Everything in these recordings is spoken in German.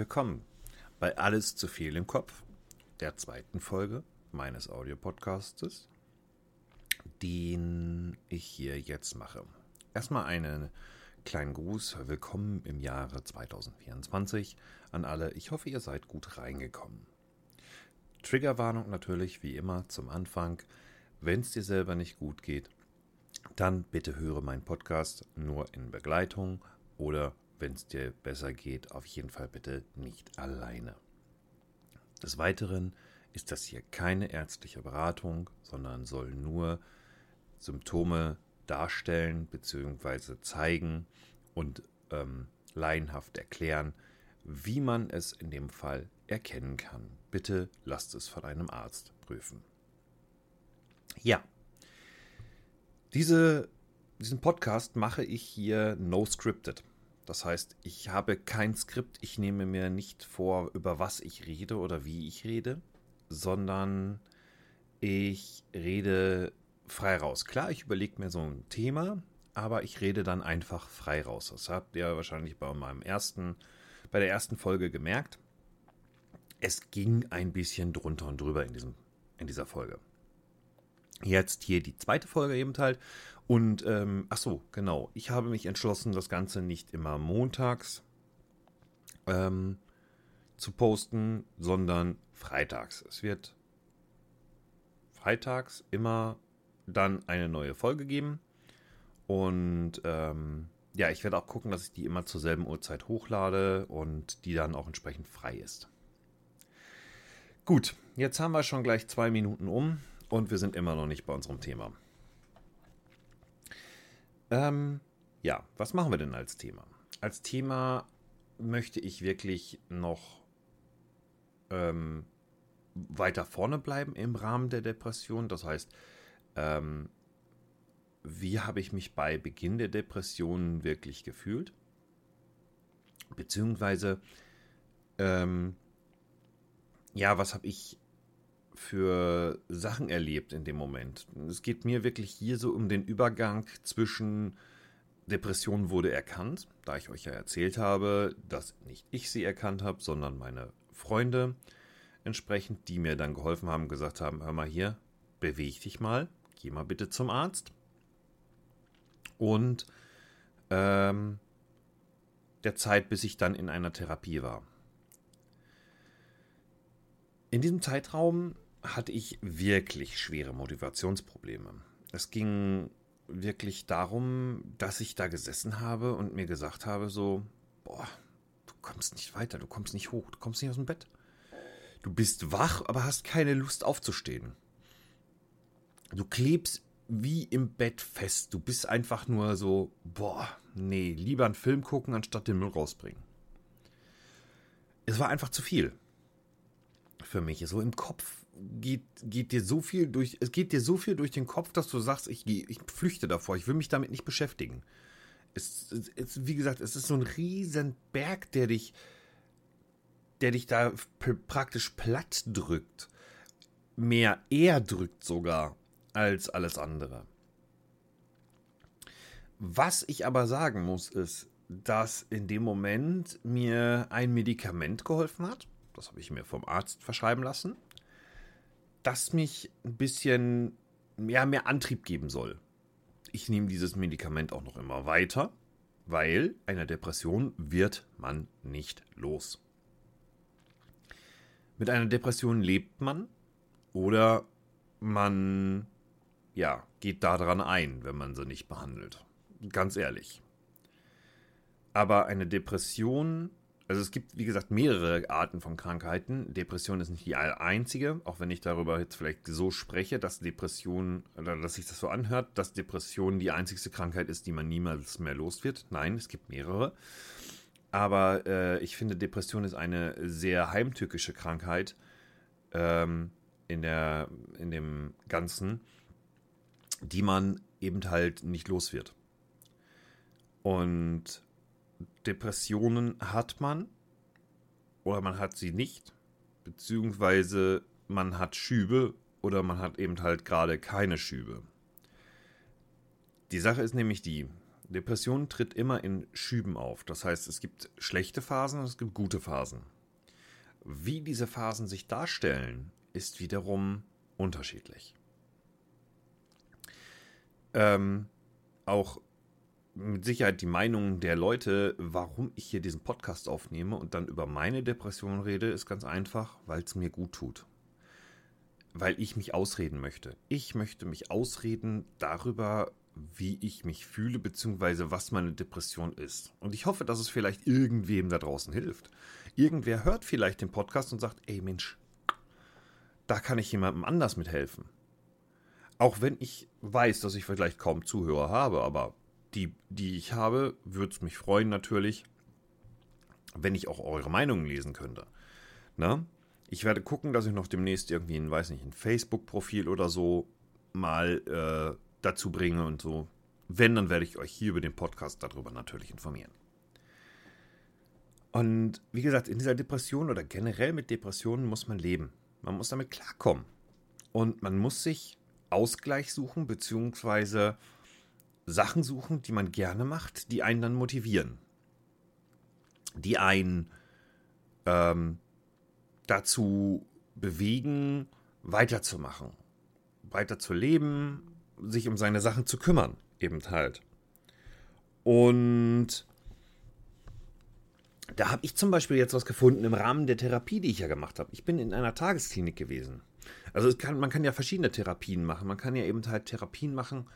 willkommen bei Alles zu viel im Kopf, der zweiten Folge meines Audiopodcastes, den ich hier jetzt mache. Erstmal einen kleinen Gruß, willkommen im Jahre 2024 an alle. Ich hoffe, ihr seid gut reingekommen. Triggerwarnung natürlich, wie immer, zum Anfang. Wenn es dir selber nicht gut geht, dann bitte höre meinen Podcast nur in Begleitung oder wenn es dir besser geht, auf jeden Fall bitte nicht alleine. Des Weiteren ist das hier keine ärztliche Beratung, sondern soll nur Symptome darstellen bzw. zeigen und ähm, laienhaft erklären, wie man es in dem Fall erkennen kann. Bitte lasst es von einem Arzt prüfen. Ja, diese, diesen Podcast mache ich hier no scripted. Das heißt, ich habe kein Skript, ich nehme mir nicht vor, über was ich rede oder wie ich rede, sondern ich rede frei raus. Klar, ich überlege mir so ein Thema, aber ich rede dann einfach frei raus. Das habt ihr wahrscheinlich bei meinem ersten, bei der ersten Folge gemerkt. Es ging ein bisschen drunter und drüber in, diesem, in dieser Folge. Jetzt hier die zweite Folge eben halt. Und ähm, ach so, genau. Ich habe mich entschlossen, das Ganze nicht immer montags ähm, zu posten, sondern freitags. Es wird freitags immer dann eine neue Folge geben. Und ähm, ja, ich werde auch gucken, dass ich die immer zur selben Uhrzeit hochlade und die dann auch entsprechend frei ist. Gut, jetzt haben wir schon gleich zwei Minuten um und wir sind immer noch nicht bei unserem Thema. Ähm, ja, was machen wir denn als Thema? Als Thema möchte ich wirklich noch ähm, weiter vorne bleiben im Rahmen der Depression. Das heißt, ähm, wie habe ich mich bei Beginn der Depression wirklich gefühlt? Beziehungsweise, ähm, ja, was habe ich für Sachen erlebt in dem Moment. Es geht mir wirklich hier so um den Übergang zwischen Depression wurde erkannt, da ich euch ja erzählt habe, dass nicht ich sie erkannt habe, sondern meine Freunde entsprechend, die mir dann geholfen haben, gesagt haben, hör mal hier, beweg dich mal, geh mal bitte zum Arzt. Und ähm, der Zeit, bis ich dann in einer Therapie war. In diesem Zeitraum hatte ich wirklich schwere Motivationsprobleme. Es ging wirklich darum, dass ich da gesessen habe und mir gesagt habe, so, boah, du kommst nicht weiter, du kommst nicht hoch, du kommst nicht aus dem Bett. Du bist wach, aber hast keine Lust aufzustehen. Du klebst wie im Bett fest. Du bist einfach nur so, boah, nee, lieber einen Film gucken, anstatt den Müll rausbringen. Es war einfach zu viel für mich. So im Kopf geht, geht dir so viel durch, es geht dir so viel durch den Kopf, dass du sagst, ich, ich flüchte davor, ich will mich damit nicht beschäftigen. Es, es, wie gesagt, es ist so ein riesen Berg, der dich, der dich da praktisch platt drückt. Mehr er drückt sogar als alles andere. Was ich aber sagen muss, ist, dass in dem Moment mir ein Medikament geholfen hat. Das habe ich mir vom Arzt verschreiben lassen das mich ein bisschen ja, mehr Antrieb geben soll. Ich nehme dieses Medikament auch noch immer weiter, weil einer Depression wird man nicht los. Mit einer Depression lebt man oder man ja, geht daran ein, wenn man sie nicht behandelt. Ganz ehrlich. Aber eine Depression also es gibt, wie gesagt, mehrere Arten von Krankheiten. Depression ist nicht die einzige, auch wenn ich darüber jetzt vielleicht so spreche, dass Depression, oder dass sich das so anhört, dass Depression die einzigste Krankheit ist, die man niemals mehr los wird. Nein, es gibt mehrere. Aber äh, ich finde, Depression ist eine sehr heimtückische Krankheit ähm, in, der, in dem Ganzen, die man eben halt nicht los wird. Und Depressionen hat man oder man hat sie nicht, beziehungsweise man hat Schübe oder man hat eben halt gerade keine Schübe. Die Sache ist nämlich die, Depression tritt immer in Schüben auf. Das heißt, es gibt schlechte Phasen und es gibt gute Phasen. Wie diese Phasen sich darstellen, ist wiederum unterschiedlich. Ähm, auch mit Sicherheit die Meinung der Leute, warum ich hier diesen Podcast aufnehme und dann über meine Depression rede, ist ganz einfach, weil es mir gut tut. Weil ich mich ausreden möchte. Ich möchte mich ausreden darüber, wie ich mich fühle, beziehungsweise was meine Depression ist. Und ich hoffe, dass es vielleicht irgendwem da draußen hilft. Irgendwer hört vielleicht den Podcast und sagt, ey Mensch, da kann ich jemandem anders mithelfen. Auch wenn ich weiß, dass ich vielleicht kaum Zuhörer habe, aber die, die ich habe, würde es mich freuen natürlich, wenn ich auch eure Meinungen lesen könnte. Na? Ich werde gucken, dass ich noch demnächst irgendwie ein, weiß nicht, ein Facebook-Profil oder so mal äh, dazu bringe und so. Wenn, dann werde ich euch hier über den Podcast darüber natürlich informieren. Und wie gesagt, in dieser Depression oder generell mit Depressionen muss man leben. Man muss damit klarkommen. Und man muss sich Ausgleich suchen, beziehungsweise Sachen suchen, die man gerne macht, die einen dann motivieren. Die einen ähm, dazu bewegen, weiterzumachen, weiterzuleben, sich um seine Sachen zu kümmern, eben halt. Und da habe ich zum Beispiel jetzt was gefunden im Rahmen der Therapie, die ich ja gemacht habe. Ich bin in einer Tagesklinik gewesen. Also kann, man kann ja verschiedene Therapien machen. Man kann ja eben halt Therapien machen,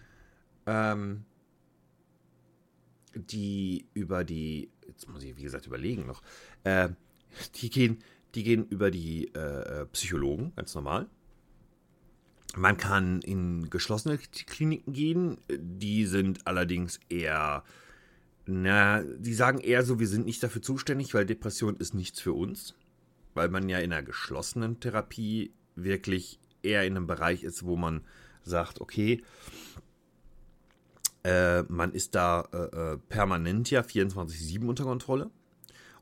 ähm, die über die, jetzt muss ich wie gesagt überlegen noch, äh, die gehen, die gehen über die äh, Psychologen, ganz normal. Man kann in geschlossene Kliniken gehen, die sind allerdings eher, na, die sagen eher so, wir sind nicht dafür zuständig, weil Depression ist nichts für uns, weil man ja in einer geschlossenen Therapie wirklich eher in einem Bereich ist, wo man sagt, okay, äh, man ist da äh, äh permanent ja 24-7 unter Kontrolle.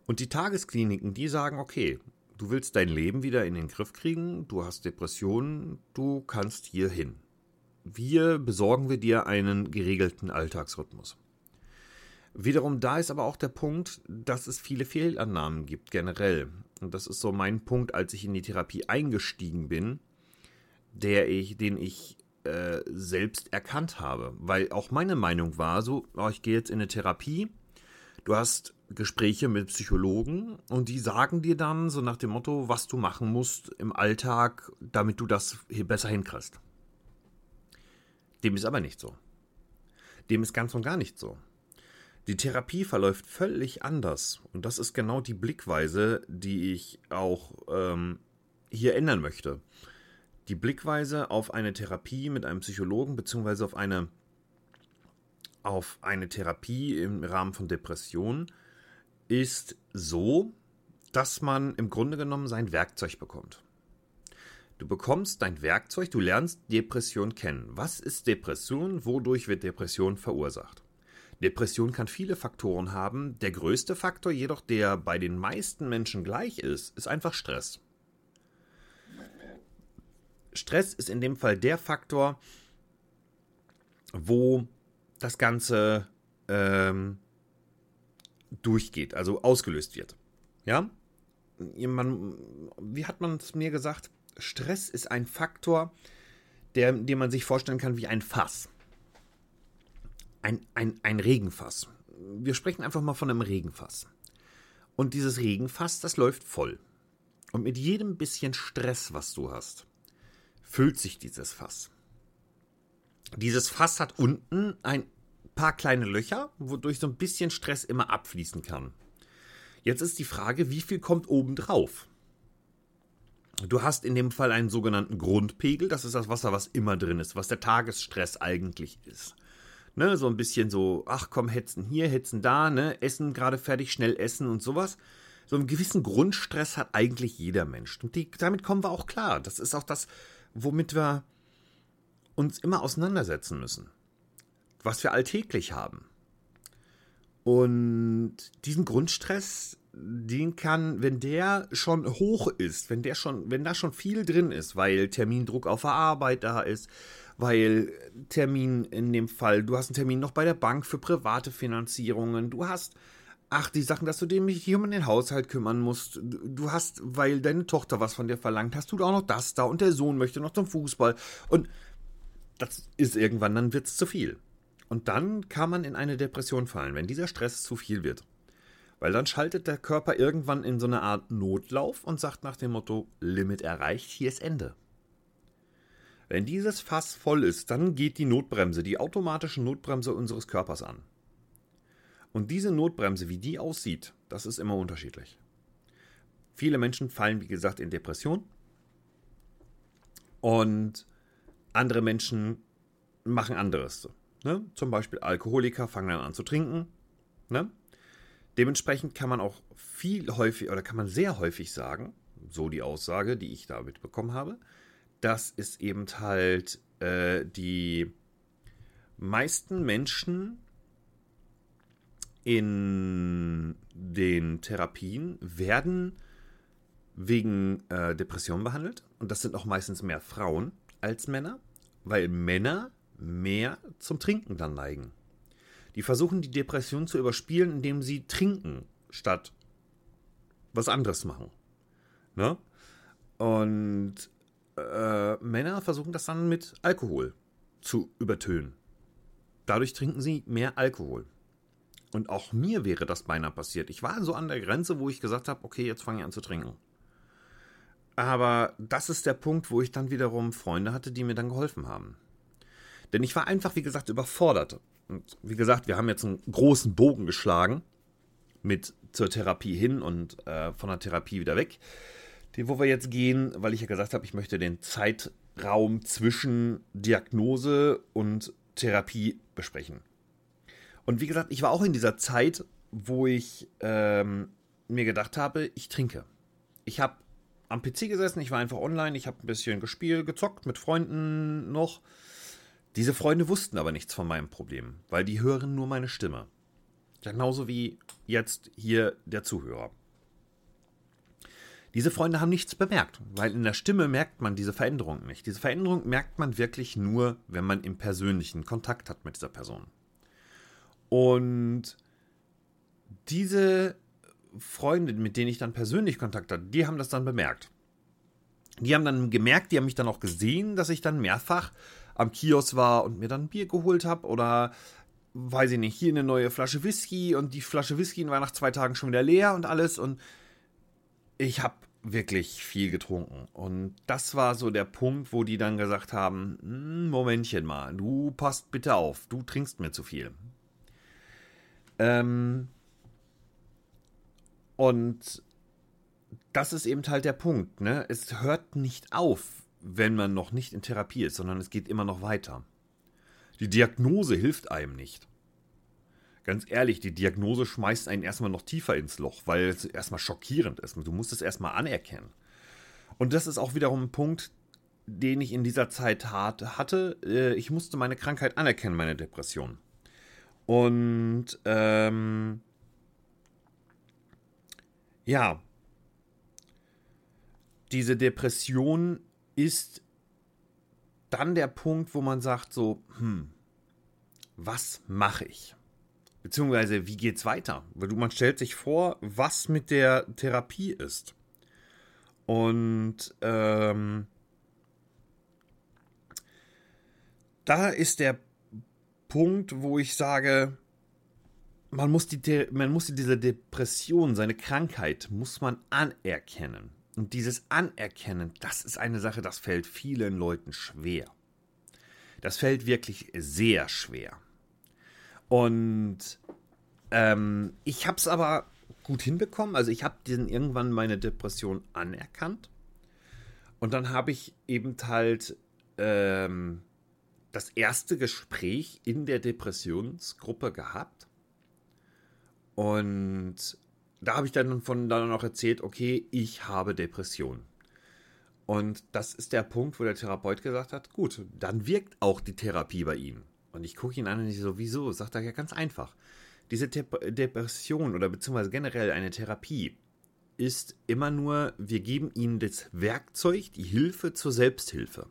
Und die Tageskliniken, die sagen, okay, du willst dein Leben wieder in den Griff kriegen, du hast Depressionen, du kannst hier hin. Wir besorgen wir dir einen geregelten Alltagsrhythmus. Wiederum da ist aber auch der Punkt, dass es viele Fehlannahmen gibt generell. Und das ist so mein Punkt, als ich in die Therapie eingestiegen bin, der ich, den ich äh, selbst erkannt habe. Weil auch meine Meinung war so, oh, ich gehe jetzt in eine Therapie, du hast Gespräche mit Psychologen und die sagen dir dann so nach dem Motto, was du machen musst im Alltag, damit du das besser hinkriegst. Dem ist aber nicht so. Dem ist ganz und gar nicht so. Die Therapie verläuft völlig anders und das ist genau die Blickweise, die ich auch ähm, hier ändern möchte. Die Blickweise auf eine Therapie mit einem Psychologen beziehungsweise auf eine auf eine Therapie im Rahmen von Depressionen ist so, dass man im Grunde genommen sein Werkzeug bekommt. Du bekommst dein Werkzeug, du lernst Depression kennen. Was ist Depression? Wodurch wird Depression verursacht? Depression kann viele Faktoren haben. Der größte Faktor jedoch, der bei den meisten Menschen gleich ist, ist einfach Stress. Stress ist in dem Fall der Faktor, wo das Ganze ähm, durchgeht, also ausgelöst wird. Ja? Man, wie hat man es mir gesagt? Stress ist ein Faktor, der, den man sich vorstellen kann wie ein Fass. Ein, ein, ein Regenfass. Wir sprechen einfach mal von einem Regenfass. Und dieses Regenfass, das läuft voll. Und mit jedem bisschen Stress, was du hast, füllt sich dieses Fass. Dieses Fass hat unten ein paar kleine Löcher, wodurch so ein bisschen Stress immer abfließen kann. Jetzt ist die Frage, wie viel kommt oben drauf? Du hast in dem Fall einen sogenannten Grundpegel, das ist das Wasser, was immer drin ist, was der Tagesstress eigentlich ist. Ne, so ein bisschen so, ach komm, hetzen hier, hetzen da, ne, essen gerade fertig, schnell essen und sowas. So einen gewissen Grundstress hat eigentlich jeder Mensch. Und die, damit kommen wir auch klar. Das ist auch das, womit wir uns immer auseinandersetzen müssen was wir alltäglich haben. Und diesen Grundstress, den kann, wenn der schon hoch ist, wenn der schon, wenn da schon viel drin ist, weil Termindruck auf der Arbeit da ist, weil Termin in dem Fall, du hast einen Termin noch bei der Bank für private Finanzierungen, du hast, ach, die Sachen, dass du dich hier um den Haushalt kümmern musst, du hast, weil deine Tochter was von dir verlangt, hast du auch noch das da und der Sohn möchte noch zum Fußball und das ist irgendwann, dann wird es zu viel. Und dann kann man in eine Depression fallen, wenn dieser Stress zu viel wird. Weil dann schaltet der Körper irgendwann in so eine Art Notlauf und sagt nach dem Motto, Limit erreicht, hier ist Ende. Wenn dieses Fass voll ist, dann geht die Notbremse, die automatische Notbremse unseres Körpers an. Und diese Notbremse, wie die aussieht, das ist immer unterschiedlich. Viele Menschen fallen, wie gesagt, in Depression. Und andere Menschen machen anderes. Ne? Zum Beispiel Alkoholiker fangen dann an zu trinken. Ne? Dementsprechend kann man auch viel häufig oder kann man sehr häufig sagen, so die Aussage, die ich da mitbekommen habe, dass es eben halt äh, die meisten Menschen in den Therapien werden wegen äh, Depressionen behandelt. Und das sind auch meistens mehr Frauen als Männer, weil Männer mehr zum Trinken dann neigen. Die versuchen die Depression zu überspielen, indem sie trinken, statt was anderes machen. Ne? Und äh, Männer versuchen das dann mit Alkohol zu übertönen. Dadurch trinken sie mehr Alkohol. Und auch mir wäre das beinahe passiert. Ich war so an der Grenze, wo ich gesagt habe, okay, jetzt fange ich an zu trinken. Aber das ist der Punkt, wo ich dann wiederum Freunde hatte, die mir dann geholfen haben. Denn ich war einfach, wie gesagt, überfordert. Und wie gesagt, wir haben jetzt einen großen Bogen geschlagen mit zur Therapie hin und äh, von der Therapie wieder weg. Den, wo wir jetzt gehen, weil ich ja gesagt habe, ich möchte den Zeitraum zwischen Diagnose und Therapie besprechen. Und wie gesagt, ich war auch in dieser Zeit, wo ich ähm, mir gedacht habe, ich trinke. Ich habe am PC gesessen, ich war einfach online, ich habe ein bisschen gespielt, gezockt mit Freunden noch. Diese Freunde wussten aber nichts von meinem Problem, weil die hören nur meine Stimme. Genauso wie jetzt hier der Zuhörer. Diese Freunde haben nichts bemerkt, weil in der Stimme merkt man diese Veränderung nicht. Diese Veränderung merkt man wirklich nur, wenn man im persönlichen Kontakt hat mit dieser Person. Und diese Freunde, mit denen ich dann persönlich Kontakt hatte, die haben das dann bemerkt. Die haben dann gemerkt, die haben mich dann auch gesehen, dass ich dann mehrfach am Kiosk war und mir dann Bier geholt habe oder weiß ich nicht, hier eine neue Flasche Whisky und die Flasche Whisky war nach zwei Tagen schon wieder leer und alles und ich habe wirklich viel getrunken und das war so der Punkt, wo die dann gesagt haben, hm, Momentchen mal, du passt bitte auf, du trinkst mir zu viel. Ähm und das ist eben halt der Punkt, ne? Es hört nicht auf, wenn man noch nicht in Therapie ist, sondern es geht immer noch weiter. Die Diagnose hilft einem nicht. Ganz ehrlich, die Diagnose schmeißt einen erstmal noch tiefer ins Loch, weil es erstmal schockierend ist. Du musst es erstmal anerkennen. Und das ist auch wiederum ein Punkt, den ich in dieser Zeit hatte. Äh, ich musste meine Krankheit anerkennen, meine Depression. Und ähm, ja, diese Depression ist dann der Punkt, wo man sagt so, hm, was mache ich? Beziehungsweise, wie geht's weiter? Weil man stellt sich vor, was mit der Therapie ist. Und ähm, da ist der Punkt, wo ich sage, man muss, die, man muss diese Depression, seine Krankheit, muss man anerkennen. Und dieses Anerkennen, das ist eine Sache, das fällt vielen Leuten schwer. Das fällt wirklich sehr schwer. Und ähm, ich habe es aber gut hinbekommen. Also ich habe irgendwann meine Depression anerkannt. Und dann habe ich eben halt ähm, das erste Gespräch in der Depressionsgruppe gehabt. Und da habe ich dann von dann noch erzählt, okay, ich habe Depression. Und das ist der Punkt, wo der Therapeut gesagt hat, gut, dann wirkt auch die Therapie bei Ihnen. Und ich gucke ihn an und ich so, wieso? Sagt er ja ganz einfach. Diese Te Depression oder beziehungsweise generell eine Therapie ist immer nur, wir geben Ihnen das Werkzeug, die Hilfe zur Selbsthilfe.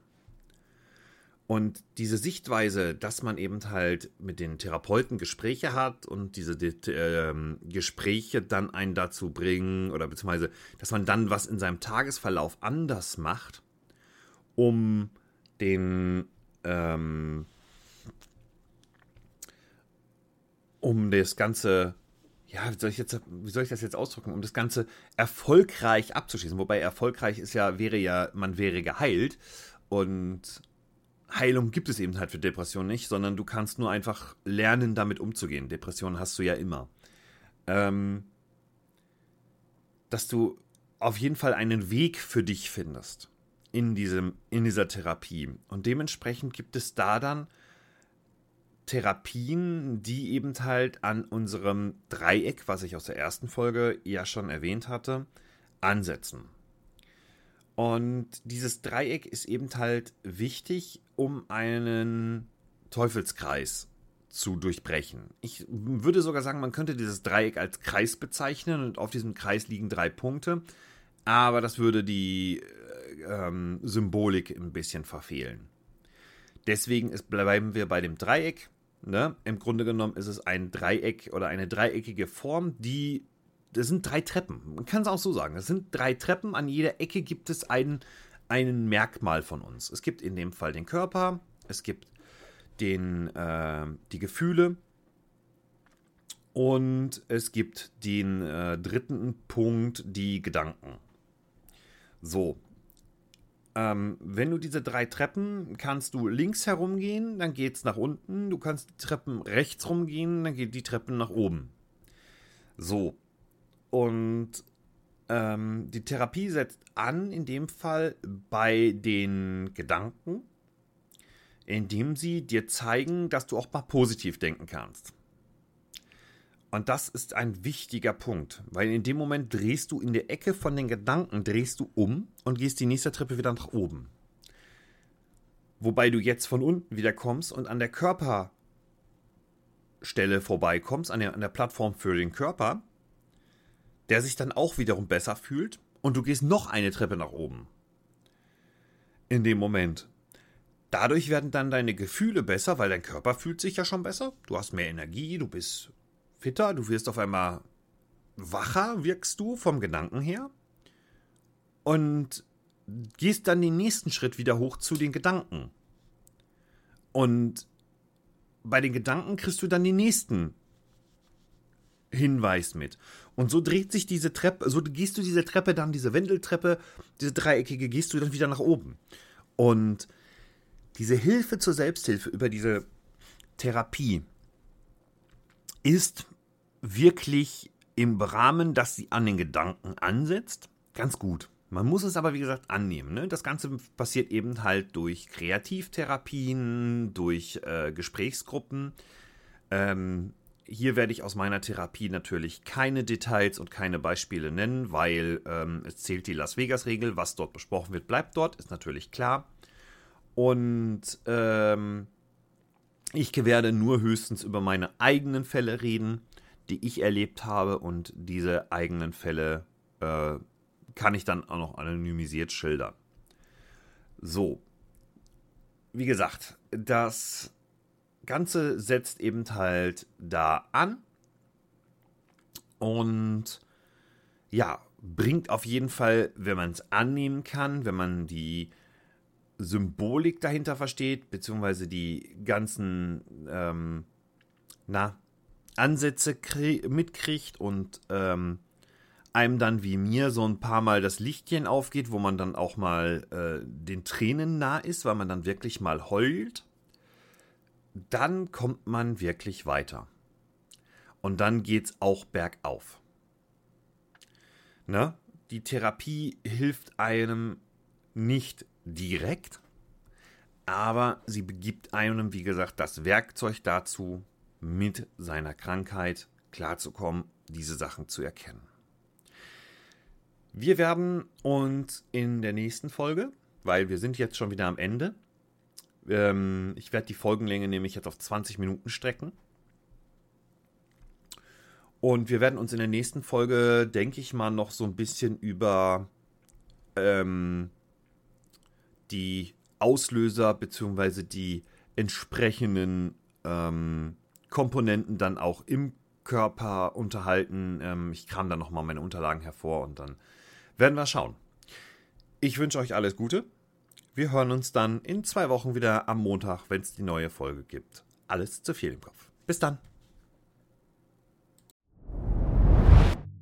Und diese Sichtweise, dass man eben halt mit den Therapeuten Gespräche hat und diese äh, Gespräche dann einen dazu bringen oder beziehungsweise, dass man dann was in seinem Tagesverlauf anders macht, um den, ähm, um das Ganze, ja, wie soll ich jetzt, wie soll ich das jetzt ausdrücken, um das Ganze erfolgreich abzuschließen. Wobei erfolgreich ist ja, wäre ja, man wäre geheilt und Heilung gibt es eben halt für Depressionen nicht, sondern du kannst nur einfach lernen, damit umzugehen. Depressionen hast du ja immer. Ähm, dass du auf jeden Fall einen Weg für dich findest in, diesem, in dieser Therapie. Und dementsprechend gibt es da dann Therapien, die eben halt an unserem Dreieck, was ich aus der ersten Folge ja schon erwähnt hatte, ansetzen. Und dieses Dreieck ist eben halt wichtig, um einen Teufelskreis zu durchbrechen. Ich würde sogar sagen, man könnte dieses Dreieck als Kreis bezeichnen und auf diesem Kreis liegen drei Punkte, aber das würde die äh, ähm, Symbolik ein bisschen verfehlen. Deswegen ist, bleiben wir bei dem Dreieck. Ne? Im Grunde genommen ist es ein Dreieck oder eine dreieckige Form, die das sind drei Treppen. Man kann es auch so sagen. Es sind drei Treppen. An jeder Ecke gibt es ein, ein Merkmal von uns. Es gibt in dem Fall den Körper, es gibt den, äh, die Gefühle und es gibt den äh, dritten Punkt, die Gedanken. So. Ähm, wenn du diese drei Treppen, kannst du links herumgehen, dann geht es nach unten. Du kannst die Treppen rechts rumgehen, dann geht die Treppen nach oben. So, und ähm, die Therapie setzt an, in dem Fall bei den Gedanken, indem sie dir zeigen, dass du auch mal positiv denken kannst. Und das ist ein wichtiger Punkt, weil in dem Moment drehst du in der Ecke von den Gedanken, drehst du um und gehst die nächste Treppe wieder nach oben. Wobei du jetzt von unten wieder kommst und an der Körperstelle vorbeikommst, an der, an der Plattform für den Körper der sich dann auch wiederum besser fühlt und du gehst noch eine Treppe nach oben. In dem Moment. Dadurch werden dann deine Gefühle besser, weil dein Körper fühlt sich ja schon besser. Du hast mehr Energie, du bist fitter, du wirst auf einmal wacher, wirkst du vom Gedanken her. Und gehst dann den nächsten Schritt wieder hoch zu den Gedanken. Und bei den Gedanken kriegst du dann den nächsten Hinweis mit. Und so dreht sich diese Treppe, so gehst du diese Treppe dann, diese Wendeltreppe, diese dreieckige, gehst du dann wieder nach oben. Und diese Hilfe zur Selbsthilfe über diese Therapie ist wirklich im Rahmen, dass sie an den Gedanken ansetzt, ganz gut. Man muss es aber, wie gesagt, annehmen. Ne? Das Ganze passiert eben halt durch Kreativtherapien, durch äh, Gesprächsgruppen. Ähm, hier werde ich aus meiner Therapie natürlich keine Details und keine Beispiele nennen, weil ähm, es zählt die Las Vegas-Regel. Was dort besprochen wird, bleibt dort, ist natürlich klar. Und ähm, ich werde nur höchstens über meine eigenen Fälle reden, die ich erlebt habe. Und diese eigenen Fälle äh, kann ich dann auch noch anonymisiert schildern. So. Wie gesagt, das Ganze setzt eben halt da an und ja, bringt auf jeden Fall, wenn man es annehmen kann, wenn man die Symbolik dahinter versteht, beziehungsweise die ganzen ähm, na, Ansätze mitkriegt und ähm, einem dann wie mir so ein paar Mal das Lichtchen aufgeht, wo man dann auch mal äh, den Tränen nah ist, weil man dann wirklich mal heult dann kommt man wirklich weiter. Und dann geht es auch bergauf. Ne? Die Therapie hilft einem nicht direkt, aber sie begibt einem, wie gesagt, das Werkzeug dazu, mit seiner Krankheit klarzukommen, diese Sachen zu erkennen. Wir werden uns in der nächsten Folge, weil wir sind jetzt schon wieder am Ende, ähm, ich werde die Folgenlänge nämlich jetzt auf 20 Minuten strecken. Und wir werden uns in der nächsten Folge, denke ich mal, noch so ein bisschen über ähm, die Auslöser bzw. die entsprechenden ähm, Komponenten dann auch im Körper unterhalten. Ähm, ich kram dann nochmal meine Unterlagen hervor und dann werden wir schauen. Ich wünsche euch alles Gute. Wir hören uns dann in zwei Wochen wieder am Montag, wenn es die neue Folge gibt. Alles zu viel im Kopf. Bis dann.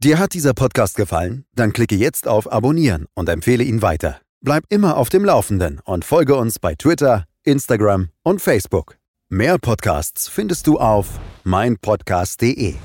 Dir hat dieser Podcast gefallen? Dann klicke jetzt auf Abonnieren und empfehle ihn weiter. Bleib immer auf dem Laufenden und folge uns bei Twitter, Instagram und Facebook. Mehr Podcasts findest du auf meinpodcast.de.